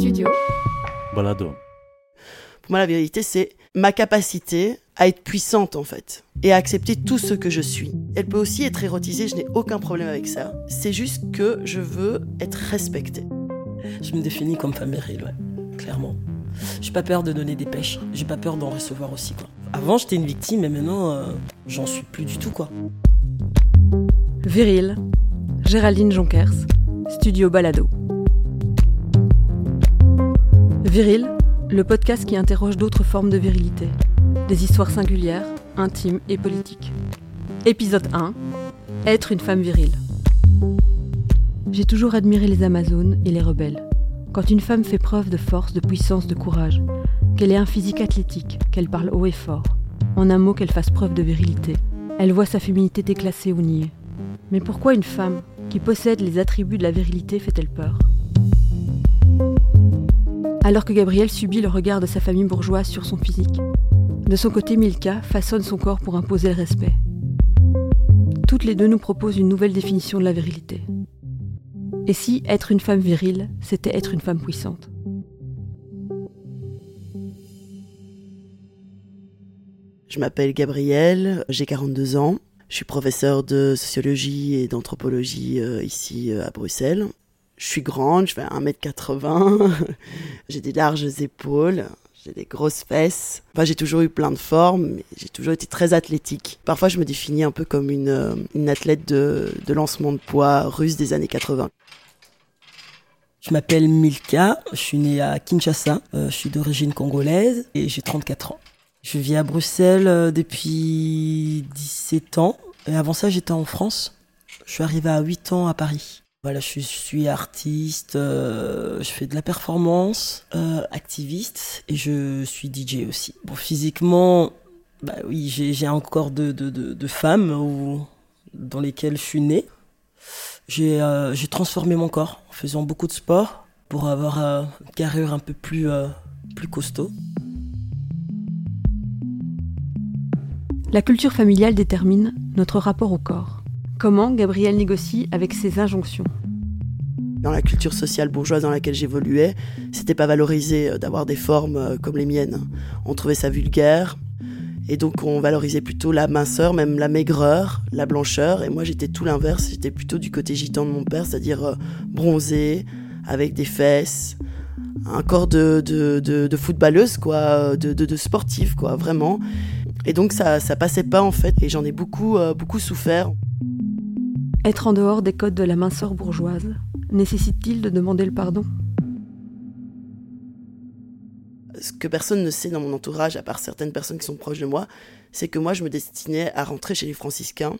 Studio. Balado. Pour moi, la virilité, c'est ma capacité à être puissante, en fait, et à accepter tout ce que je suis. Elle peut aussi être érotisée, je n'ai aucun problème avec ça. C'est juste que je veux être respectée. Je me définis comme femme virile, ouais, clairement. J'ai pas peur de donner des pêches, j'ai pas peur d'en recevoir aussi, quoi. Avant, j'étais une victime, mais maintenant, euh, j'en suis plus du tout, quoi. Viril. Géraldine Jonkers. Studio Balado. Viril, le podcast qui interroge d'autres formes de virilité. Des histoires singulières, intimes et politiques. Épisode 1. Être une femme virile. J'ai toujours admiré les Amazones et les rebelles. Quand une femme fait preuve de force, de puissance, de courage, qu'elle ait un physique athlétique, qu'elle parle haut et fort, en un mot qu'elle fasse preuve de virilité, elle voit sa féminité déclassée ou niée. Mais pourquoi une femme qui possède les attributs de la virilité fait-elle peur? Alors que Gabrielle subit le regard de sa famille bourgeoise sur son physique, de son côté Milka façonne son corps pour imposer le respect. Toutes les deux nous proposent une nouvelle définition de la virilité. Et si être une femme virile, c'était être une femme puissante? Je m'appelle Gabrielle, j'ai 42 ans. Je suis professeur de sociologie et d'anthropologie euh, ici euh, à Bruxelles. Je suis grande, je fais 1m80, j'ai des larges épaules, j'ai des grosses fesses. Enfin, j'ai toujours eu plein de formes, j'ai toujours été très athlétique. Parfois, je me définis un peu comme une, euh, une athlète de, de lancement de poids russe des années 80. Je m'appelle Milka, je suis née à Kinshasa, euh, je suis d'origine congolaise et j'ai 34 ans. Je vis à Bruxelles euh, depuis 17 ans et avant ça j'étais en France. Je suis arrivée à 8 ans à Paris. Voilà, je suis artiste, euh, je fais de la performance, euh, activiste et je suis DJ aussi. Bon, physiquement, bah oui, j'ai un corps de, de, dans lesquels je suis née. J'ai euh, j'ai transformé mon corps en faisant beaucoup de sport pour avoir une carrure un peu plus, plus costaud. La culture familiale détermine notre rapport au corps. Comment Gabrielle négocie avec ses injonctions Dans la culture sociale bourgeoise dans laquelle j'évoluais, c'était pas valorisé euh, d'avoir des formes euh, comme les miennes. On trouvait ça vulgaire. Et donc on valorisait plutôt la minceur, même la maigreur, la blancheur. Et moi j'étais tout l'inverse, j'étais plutôt du côté gitan de mon père, c'est-à-dire euh, bronzé, avec des fesses, un corps de, de, de, footballeuse, quoi, de, de, sportive, quoi, vraiment. Et donc ça, ça passait pas en fait, et j'en ai beaucoup, beaucoup souffert. Être en dehors des codes de la minceur bourgeoise nécessite-t-il de demander le pardon? Ce que personne ne sait dans mon entourage, à part certaines personnes qui sont proches de moi, c'est que moi, je me destinais à rentrer chez les franciscains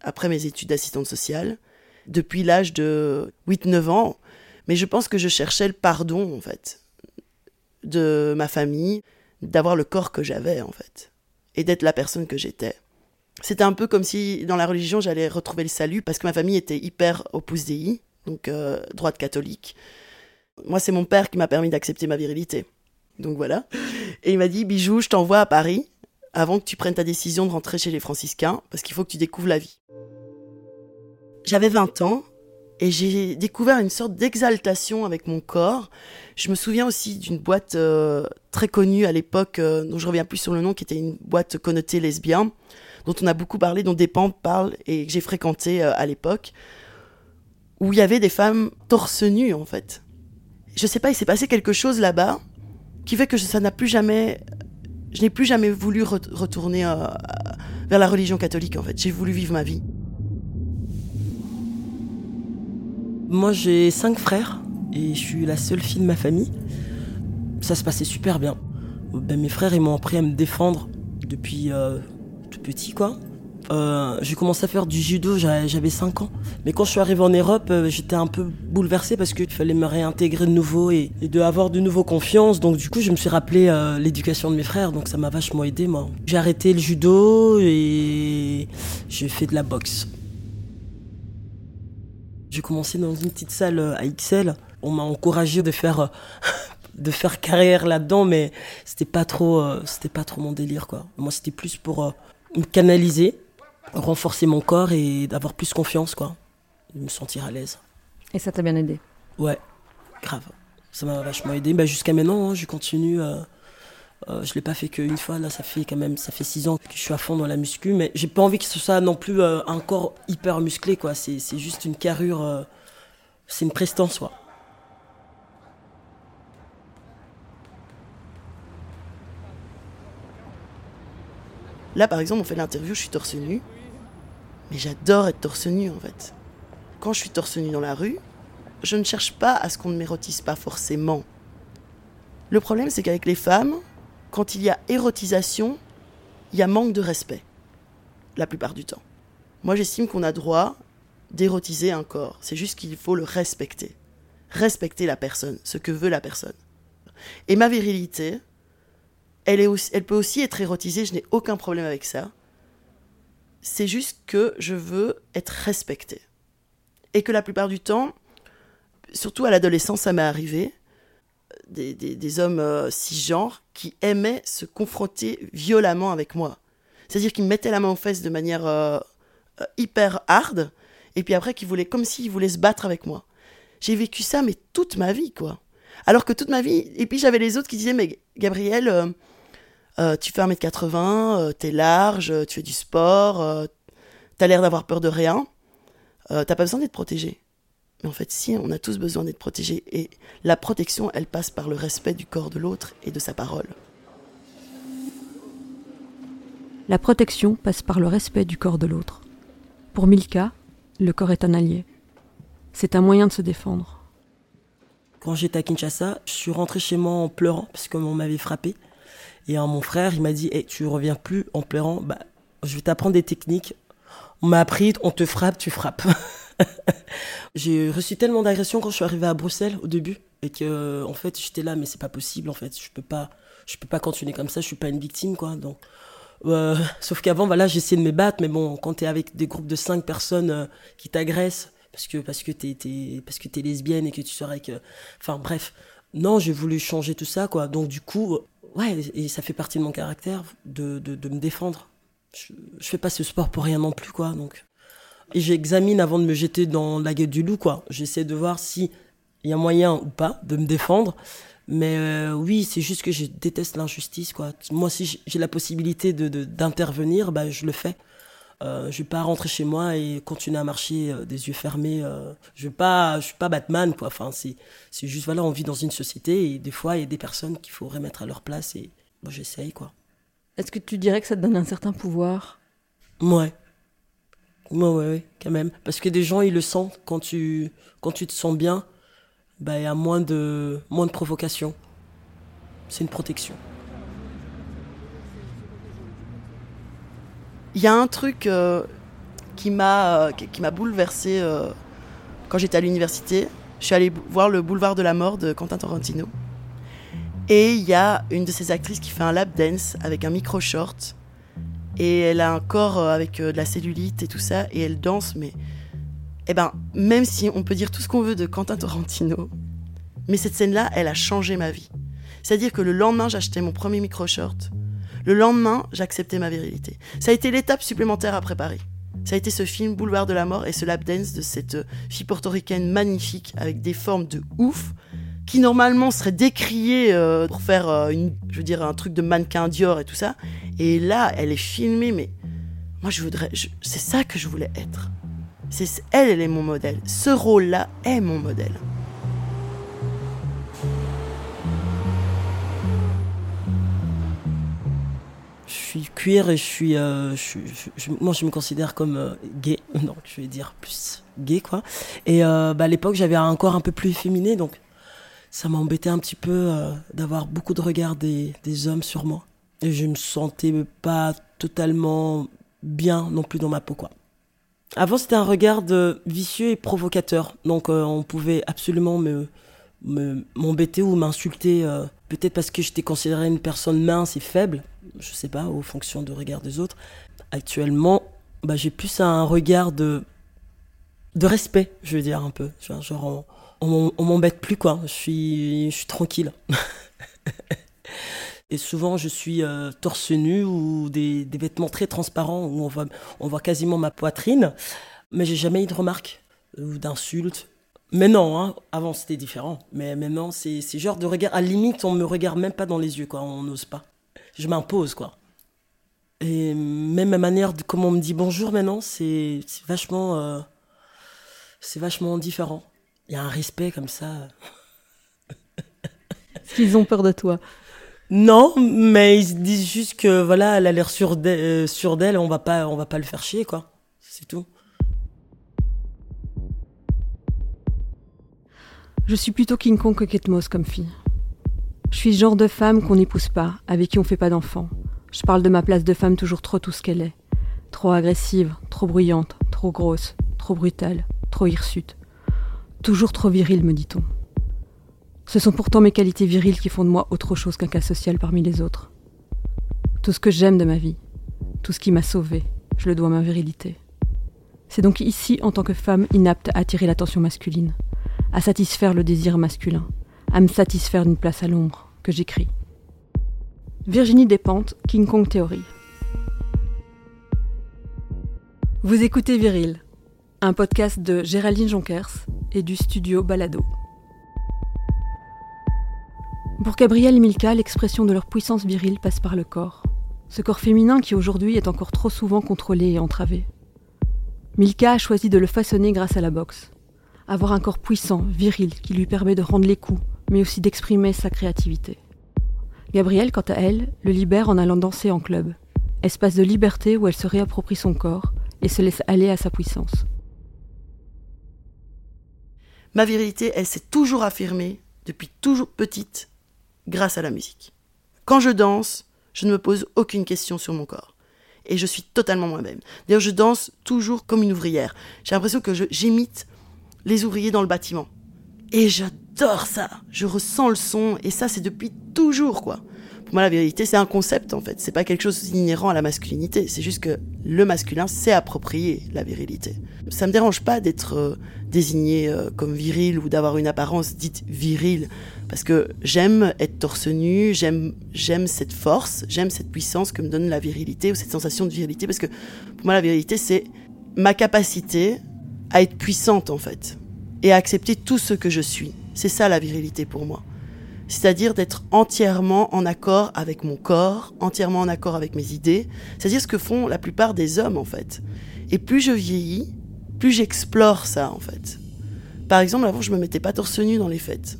après mes études d'assistante sociale, depuis l'âge de 8-9 ans. Mais je pense que je cherchais le pardon, en fait, de ma famille, d'avoir le corps que j'avais, en fait, et d'être la personne que j'étais. C'était un peu comme si, dans la religion, j'allais retrouver le salut, parce que ma famille était hyper opus dei, donc euh, droite catholique. Moi, c'est mon père qui m'a permis d'accepter ma virilité. Donc voilà. Et il m'a dit, Bijou, je t'envoie à Paris avant que tu prennes ta décision de rentrer chez les franciscains, parce qu'il faut que tu découvres la vie. J'avais 20 ans et j'ai découvert une sorte d'exaltation avec mon corps. Je me souviens aussi d'une boîte euh, très connue à l'époque, euh, dont je reviens plus sur le nom, qui était une boîte connotée lesbienne, dont on a beaucoup parlé, dont Despentes parle et que j'ai fréquenté euh, à l'époque, où il y avait des femmes torse nu en fait. Je sais pas, il s'est passé quelque chose là-bas qui fait que ça n'a plus jamais je n'ai plus jamais voulu re- retourner euh, vers la religion catholique en fait j'ai voulu vivre ma vie Moi, j'ai cinq frères et je suis la seule fille de ma famille. Ça se passait super bien. Ben, mes frères, ils m'ont appris à me défendre depuis euh, petit, quoi. Euh, j'ai commencé à faire du judo, j'a- j'avais 5 ans. Mais quand je suis arrivé en Europe, euh, j'étais un peu bouleversé parce qu'il fallait me réintégrer de nouveau et, de avoir de nouveau confiance. Donc du coup, je me suis rappelé euh, l'éducation de mes frères, donc ça m'a vachement aidé, moi. J'ai arrêté le judo et j'ai fait de la boxe. J'ai commencé dans une petite salle euh, à XL. On m'a encouragé de faire de faire carrière là-dedans, mais c'était pas trop pas trop mon délire quoi. Moi, c'était plus pour me canaliser, renforcer mon corps et d'avoir plus confiance quoi, de me sentir à l'aise. Et ça t'a bien aidé? Ouais, grave. Ça m'a vachement aidé. Bah, jusqu'à maintenant, hein, je continue. Euh, euh, je l'ai pas fait qu'une fois. Là, ça fait quand même, ça fait six ans que je suis à fond dans la muscu, mais j'ai pas envie que ce soit non plus euh, un corps hyper musclé, quoi. C'est, c'est juste une carrure. Euh, c'est une prestance, quoi. Là, par exemple, on fait l'interview, je suis torse nu. Mais j'adore être torse nu, en fait. Quand je suis torse nu dans la rue, je ne cherche pas à ce qu'on ne m'érotise pas forcément. Le problème, c'est qu'avec les femmes, quand il y a érotisation, il y a manque de respect. La plupart du temps. Moi, j'estime qu'on a droit d'érotiser un corps. C'est juste qu'il faut le respecter. Respecter la personne, ce que veut la personne. Et ma virilité, elle, peut aussi être érotisée, je n'ai aucun problème avec ça. C'est juste que je veux être respectée. Et que la plupart du temps, surtout à l'adolescence, ça m'est arrivé, des, hommes euh, cisgenres qui aimaient se confronter violemment avec moi. C'est-à-dire qu'ils me mettaient la main aux fesses de manière euh, euh, hyper hard, et puis après qu'ils voulaient, comme s'ils voulaient se battre avec moi. J'ai vécu ça, mais toute ma vie, quoi. Alors que toute ma vie, et puis j'avais les autres qui disaient, mais Gabriel, tu fais 1m80, t'es large, tu fais du sport, t'as l'air d'avoir peur de rien, t'as pas besoin d'être protégé. Mais en fait, si, on a tous besoin d'être protégés. Et la protection, elle passe par le respect du corps de l'autre et de sa parole. La protection passe par le respect du corps de l'autre. Pour Milka, le corps est un allié. C'est un moyen de se défendre. Quand j'étais à Kinshasa, je suis rentré chez moi en pleurant parce qu'on m'avait frappé. Et mon frère, il m'a dit hey, Tu reviens plus en pleurant, bah, je vais t'apprendre des techniques. On m'a appris On te frappe, tu frappes. j'ai reçu tellement d'agressions quand je suis arrivée à Bruxelles au début et que en fait j'étais là mais c'est pas possible en fait je peux pas je peux pas continuer comme ça je suis pas une victime quoi donc euh, sauf qu'avant voilà j'essayais de me battre mais bon quand t'es avec des groupes de cinq personnes euh, qui t'agressent parce que parce que t'es lesbienne et que tu serais que enfin bref non j'ai voulu changer tout ça quoi donc du coup ouais et ça fait partie de mon caractère de de, de me défendre je, je fais pas ce sport pour rien non plus quoi donc et j'examine avant de me jeter dans la gueule du loup, quoi. J'essaie de voir si il y a moyen ou pas de me défendre. Mais euh, oui, c'est juste que je déteste l'injustice, quoi. Moi, si j'ai la possibilité de d'intervenir, bah, je le fais. Euh, je vais pas rentrer chez moi et continuer à marcher euh, des yeux fermés. Euh, je vais pas, je suis pas Batman, quoi. Enfin, c'est c'est juste voilà, on vit dans une société et des fois il y a des personnes qu'il faut remettre à leur place et moi j'essaye, quoi. Est-ce que tu dirais que ça te donne un certain pouvoir? Ouais. Ouais, ouais, quand même. Parce que des gens, ils le sentent quand tu, quand tu te sens bien, bah, il y a moins de, moins de provocation. C'est une protection. Il y a un truc euh, qui m'a qui m'a bouleversé euh, quand j'étais à l'université. Je suis allée voir le boulevard de la mort de Quentin Tarantino. Et il y a une de ces actrices qui fait un lap dance avec un micro short et elle a un corps euh, avec euh, de la cellulite et tout ça, et elle danse, mais eh ben, même si on peut dire tout ce qu'on veut de Quentin Tarantino, mais cette scène-là, elle a changé ma vie. C'est-à-dire que le lendemain, j'achetais mon premier micro-short. Le lendemain, j'acceptais ma virilité. Ça a été l'étape supplémentaire à préparer. Ça a été ce film Boulevard de la mort et ce lap dance de cette euh, fille portoricaine magnifique avec des formes de ouf qui normalement serait décriée pour faire une, je veux dire un truc de mannequin Dior et tout ça et là, elle est filmée, mais moi, je voudrais. c'est ça que je voulais être. C'est, elle, elle est mon modèle. Ce rôle-là est mon modèle. Suis queer et je suis, euh, moi je me considère comme euh, gay, donc je vais dire plus gay quoi. Et euh, bah, à l'époque j'avais un corps un peu plus efféminé, donc ça m'embêtait un petit peu d'avoir beaucoup de regards des, hommes sur moi et je me sentais pas totalement bien non plus dans ma peau quoi. Avant c'était un regard vicieux et provocateur, donc on pouvait absolument me m'embêter ou m'insulter, peut-être parce que j'étais considérée une personne mince et faible, je sais pas, aux fonctions de regard des autres. Actuellement, bah, j'ai plus un regard de de respect, je veux dire un peu, genre, on, m'embête plus quoi, je suis je suis tranquille. Et souvent, je suis euh, torse nu ou des, vêtements très transparents où on voit, on voit quasiment ma poitrine. Mais j'ai jamais eu de remarques ou d'insultes. Mais non, hein, avant c'était différent. Mais maintenant, c'est genre de regard. À la limite, on me regarde même pas dans les yeux, quoi. On n'ose pas. Je m'impose, quoi. Et même ma manière de comment on me dit bonjour maintenant, c'est vachement, euh, c'est vachement différent. Il y a un respect comme ça. Est-ce qu'ils ont peur de toi? Non, mais ils disent juste que voilà, elle a l'air sûre d'elle, on va pas, on va pas le faire chier, quoi. C'est tout. Je suis plutôt King Kong que Kate Moss comme fille. Je suis le genre de femme qu'on n'épouse pas, avec qui on fait pas d'enfants. Je parle de ma place de femme toujours trop tout ce qu'elle est. Trop agressive, trop bruyante, trop grosse, trop brutale, trop hirsute. Toujours trop virile, me dit-on. Ce sont pourtant mes qualités viriles qui font de moi autre chose qu'un cas social parmi les autres. Tout ce que j'aime de ma vie, tout ce qui m'a sauvée, je le dois à ma virilité. C'est donc ici, en tant que femme inapte à attirer l'attention masculine, à satisfaire le désir masculin, à me satisfaire d'une place à l'ombre, que j'écris. Virginie Despentes, King Kong Theory. Vous écoutez Viril, un podcast de Géraldine Jonkers et du studio Balado. Pour Gabriel et Milka, l'expression de leur puissance virile passe par le corps. Ce corps féminin qui aujourd'hui est encore trop souvent contrôlé et entravé. Milka a choisi de le façonner grâce à la boxe avoir un corps puissant, viril, qui lui permet de rendre les coups, mais aussi d'exprimer sa créativité. Gabrielle, quant à elle, le libère en allant danser en club, espace de liberté où elle se réapproprie son corps et se laisse aller à sa puissance. Ma virilité, elle s'est toujours affirmée, depuis toujours petite, grâce à la musique. Quand je danse, je ne me pose aucune question sur mon corps. Et je suis totalement moi-même. D'ailleurs, je danse toujours comme une ouvrière. J'ai l'impression que j'imite les ouvriers dans le bâtiment. Et j'adore ça. Je ressens le son et ça c'est depuis toujours quoi. Pour moi la vérité c'est un concept en fait. C'est pas quelque chose d'inhérent à la masculinité. C'est juste que le masculin s'est approprié la virilité. Ça me dérange pas d'être euh, désigné euh, comme viril ou d'avoir une apparence dite virile parce que j'aime être torse nu, j'aime j'aime cette force, j'aime cette puissance que me donne la virilité ou cette sensation de virilité parce que pour moi la virilité c'est ma capacité à être puissante en fait et à accepter tout ce que je suis. C'est ça la virilité pour moi. C'est-à-dire d'être entièrement en accord avec mon corps, entièrement en accord avec mes idées. C'est-à-dire ce que font la plupart des hommes en fait. Et plus je vieillis, plus j'explore ça en fait. Par exemple, avant je me mettais pas torse nu dans les fêtes.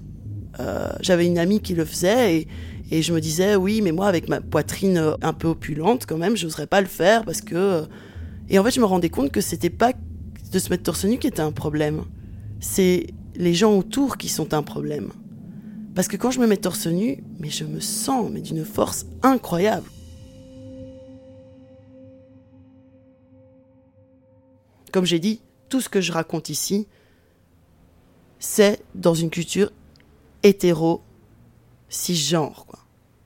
Euh, j'avais une amie qui le faisait et, et je me disais oui mais moi avec ma poitrine un peu opulente quand même j'oserais pas le faire parce que et en fait je me rendais compte que c'était pas de se mettre torse nu qui était un problème. C'est les gens autour qui sont un problème. Parce que quand je me mets torse nu, mais je me sens mais d'une force incroyable. Comme j'ai dit, tout ce que je raconte ici, c'est dans une culture hétéro cisgenre.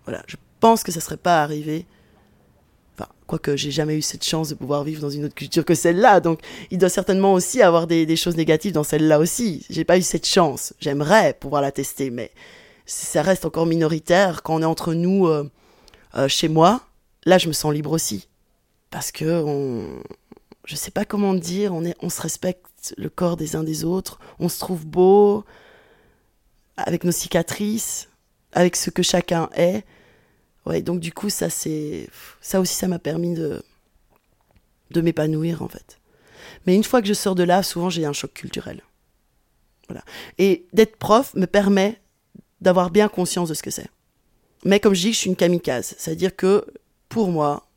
Voilà, je pense que ça serait pas arrivé quoique j'ai jamais eu cette chance de pouvoir vivre dans une autre culture que celle-là, donc il doit certainement aussi avoir des, choses négatives dans celle-là aussi. J'ai pas eu cette chance. J'aimerais pouvoir la tester, mais ça reste encore minoritaire quand on est entre nous euh, euh, chez moi. Là, je me sens libre aussi, parce que on, je sais pas comment dire, on se respecte le corps des uns des autres, on se trouve beau avec nos cicatrices, avec ce que chacun est ouais, donc du coup, ça, c'est, ça aussi, ça m'a permis de, de m'épanouir, en fait. Mais une fois que je sors de là, souvent, j'ai un choc culturel. Voilà. Et d'être prof me permet d'avoir bien conscience de ce que c'est. Mais comme je dis, je suis une kamikaze. C'est-à-dire que, pour moi,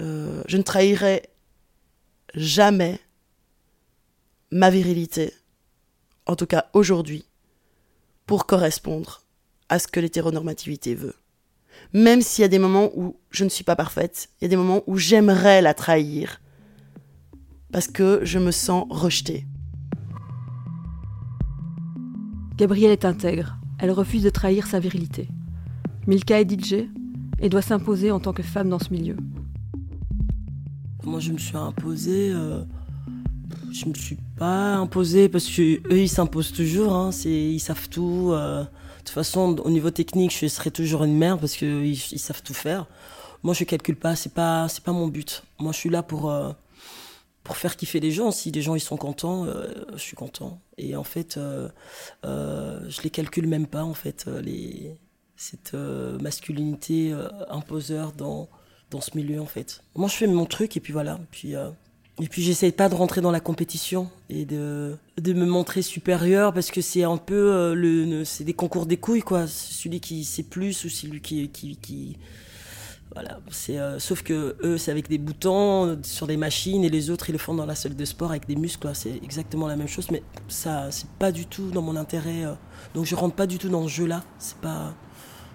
euh, je ne trahirai jamais ma virilité, en tout cas aujourd'hui, pour correspondre à ce que l'hétéronormativité veut même s'il y a des moments où je ne suis pas parfaite, il y a des moments où j'aimerais la trahir, parce que je me sens rejetée. Gabrielle est intègre, elle refuse de trahir sa virilité. Milka est DJ et doit s'imposer en tant que femme dans ce milieu. Moi je me suis imposée, euh, je me suis pas imposée parce que eux ils s'imposent toujours, hein, ils savent tout. Euh, de toute façon, au niveau technique, je serai toujours une merde parce qu'ils ils savent tout faire. Moi, je calcule pas, c'est pas, c'est pas mon but. Moi, je suis là pour, euh, pour faire kiffer les gens. Si les gens ils sont contents, euh, je suis content. Et en fait, euh, euh, je les calcule même pas en fait les cette masculinité imposeur dans dans ce milieu en fait. Moi, je fais mon truc et puis voilà. Puis et puis j'essaye pas de rentrer dans la compétition et de, de me montrer supérieur parce que c'est un peu le c'est des concours des couilles quoi. Celui qui sait plus ou celui qui voilà, c'est euh, sauf que eux c'est avec des boutons euh, sur des machines et les autres ils le font dans la salle de sport avec des muscles. C'est exactement la même chose, mais ça c'est pas du tout dans mon intérêt. Euh. donc je rentre pas du tout dans ce jeu-là. C'est pas,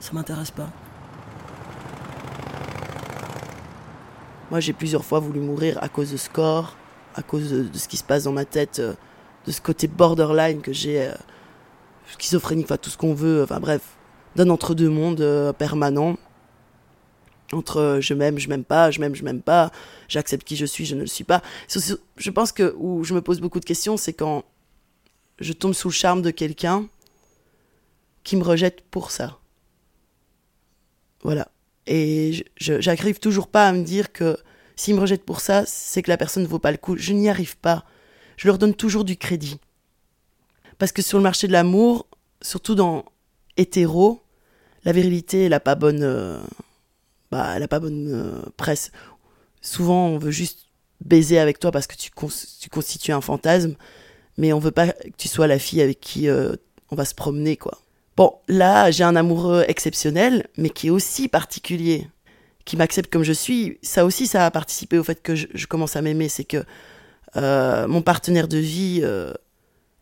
ça m'intéresse pas. Moi j'ai plusieurs fois voulu mourir à cause de score, à cause de, ce qui se passe dans ma tête, de ce côté borderline que j'ai, schizophrénique, enfin tout ce qu'on veut, enfin bref, d'un entre-deux mondes permanent entre euh, je m'aime, je m'aime pas, je m'aime, je m'aime pas, j'accepte qui je suis, je ne le suis pas. Je pense que où je me pose beaucoup de questions, c'est quand je tombe sous le charme de quelqu'un qui me rejette pour ça. Voilà. Et j'arrive toujours pas à me dire que s'il me rejette pour ça, c'est que la personne ne vaut pas le coup. Je n'y arrive pas. Je leur donne toujours du crédit. Parce que sur le marché de l'amour, surtout dans hétéro, la virilité, elle n'a pas bonne. Euh, bah, elle pas bonne euh, presse. Souvent, on veut juste baiser avec toi parce que tu, tu, constitues un fantasme, mais on veut pas que tu sois la fille avec qui euh, on va se promener, quoi. Bon, là, j'ai un amoureux exceptionnel, mais qui est aussi particulier, qui m'accepte comme je suis. Ça aussi, ça a participé au fait que je, commence à m'aimer. C'est que euh, mon partenaire de vie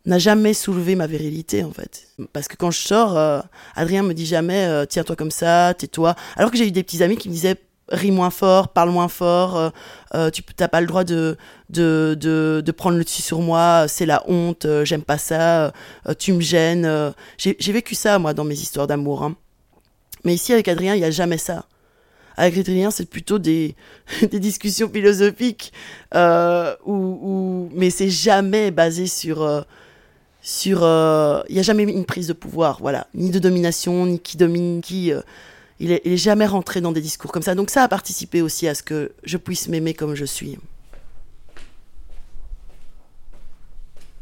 n'a jamais soulevé ma virilité en fait. Parce que quand je sors, euh, Adrien me dit jamais euh, tiens-toi comme ça, tais-toi. Alors que j'ai eu des petits amis qui me disaient ris moins fort, parle moins fort, euh, tu n'as pas le droit de, de, de, prendre le dessus sur moi, c'est la honte, j'aime pas ça, tu me gênes. j'ai vécu ça moi dans mes histoires d'amour. Hein. Mais ici avec Adrien, il n'y a jamais ça. Avec Adrien, c'est plutôt des, des discussions philosophiques, où, mais c'est jamais basé sur sur il euh, n'y a jamais une prise de pouvoir voilà ni de domination ni qui domine qui il, est, jamais rentré dans des discours comme ça donc ça a participé aussi à ce que je puisse m'aimer comme je suis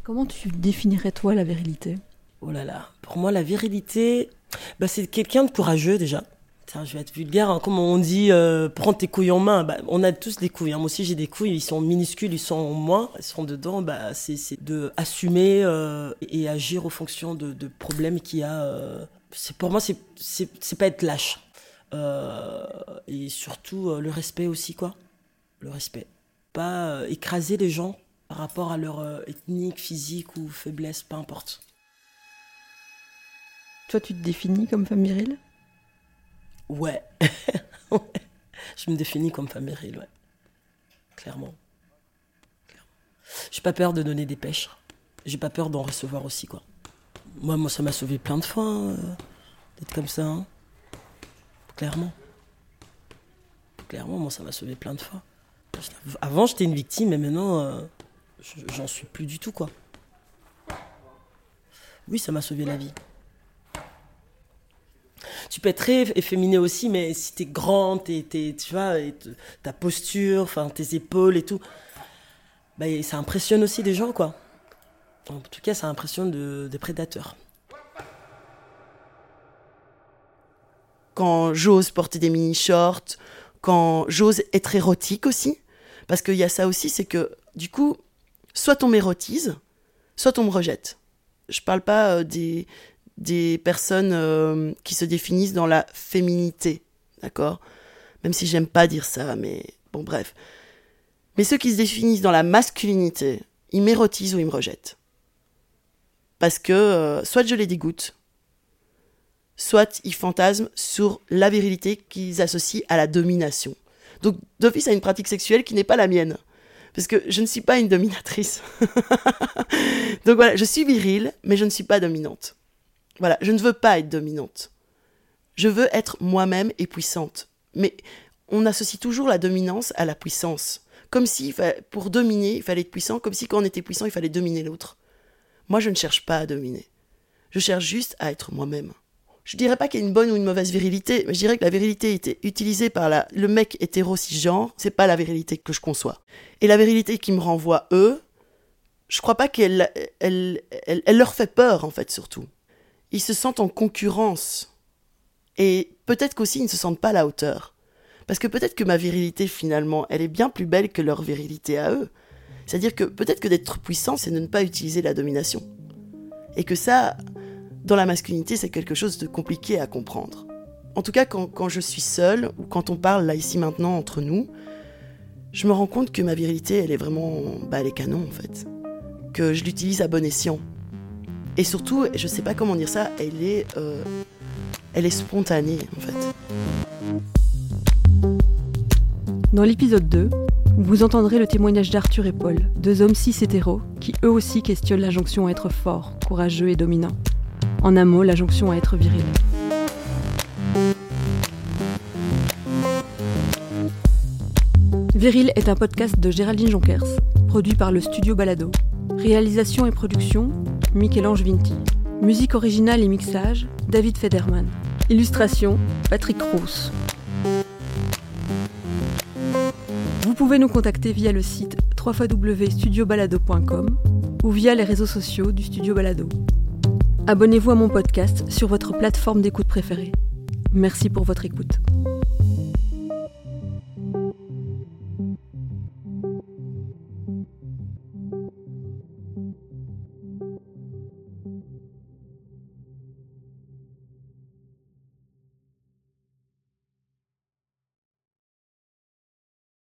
comment tu définirais toi la virilité? Oh là là pour moi la virilité bah, c'est quelqu'un de courageux déjà je vais être vulgaire, hein. comme on dit, euh, prends tes couilles en main. Bah, on a tous des couilles. Hein. Moi aussi, j'ai des couilles. Ils sont minuscules, ils sont en moins, ils sont dedans. Bah, c'est de assumer euh, et agir en fonction de, problèmes qu'il y a. Euh. c'est pour moi, c'est c'est pas être lâche. Et surtout le respect aussi, quoi. Le respect. Pas écraser les gens par rapport à leur ethnique, physique ou faiblesse, peu importe. Toi, tu te définis comme femme virile? Ouais. Je me définis comme femme virile, ouais. Clairement. J'ai pas peur de donner des pêches. J'ai pas peur d'en recevoir aussi, quoi. Moi, moi ça m'a sauvé plein de fois euh, d'être comme ça. Hein. Clairement. Clairement, moi, ça m'a sauvé plein de fois. Avant, j'étais une victime, mais maintenant, euh, j'en suis plus du tout, quoi. Oui, ça m'a sauvé la vie tu peux être très efféminé aussi, mais si t'es grande, t'es, tu vois, ta posture, tes épaules et tout, bah, ça impressionne aussi des gens, quoi. En tout cas, ça impressionne de, des prédateurs. Quand j'ose porter des mini-shorts, quand j'ose être érotique aussi, parce qu'il y a ça aussi, c'est que du coup, soit on m'érotise, soit on me rejette. Je parle pas euh, des, des personnes euh, qui se définissent dans la féminité, d'accord? Même si j'aime pas dire ça, mais bon, bref. Mais ceux qui se définissent dans la masculinité, ils m'érotisent ou ils me rejettent. Parce que euh, soit je les dégoûte, soit ils fantasment sur la virilité qu'ils associent à la domination. Donc d'office a une pratique sexuelle qui n'est pas la mienne. Parce que je ne suis pas une dominatrice. Donc voilà, je suis virile, mais je ne suis pas dominante. Voilà, je ne veux pas être dominante. Je veux être moi-même et puissante. Mais on associe toujours la dominance à la puissance. Comme si pour dominer, il fallait être puissant, comme si quand on était puissant, il fallait dominer l'autre. Moi, je ne cherche pas à dominer. Je cherche juste à être moi-même. Je dirais pas qu'il y a une bonne ou une mauvaise virilité, mais je dirais que la virilité était utilisée par la, le mec hétéro cisgenre, c'est pas la virilité que je conçois. Et la virilité qui me renvoie eux, je crois pas qu'elle elle, elle, leur fait peur en fait surtout. Ils se sentent en concurrence. Et peut-être qu'aussi ils ne se sentent pas à la hauteur. Parce que peut-être que ma virilité finalement, elle est bien plus belle que leur virilité à eux. C'est-à-dire que peut-être que d'être puissant, c'est de ne pas utiliser la domination. Et que ça, dans la masculinité, c'est quelque chose de compliqué à comprendre. En tout cas, quand, je suis seule, ou quand on parle là, ici, maintenant, entre nous, je me rends compte que ma virilité, elle est vraiment. Bah, elle est canon, en fait. Que je l'utilise à bon escient. Et surtout, je sais pas comment dire ça, elle est. Euh, elle est spontanée, en fait. Dans l'épisode 2, vous entendrez le témoignage d'Arthur et Paul, deux hommes cis hétéros, qui eux aussi questionnent la jonction à être fort, courageux et dominant. En un mot, la jonction à être viril. Viril est un podcast de Géraldine Jonkers, produit par le studio Balado. Réalisation et production, Michel-Ange Vinti. Musique originale et mixage, David Federman. Illustration, Patrick Rousse. Vous pouvez nous contacter via le site www.studiobalado.com ou via les réseaux sociaux du Studio Balado. Abonnez-vous à mon podcast sur votre plateforme d'écoute préférée. Merci pour votre écoute.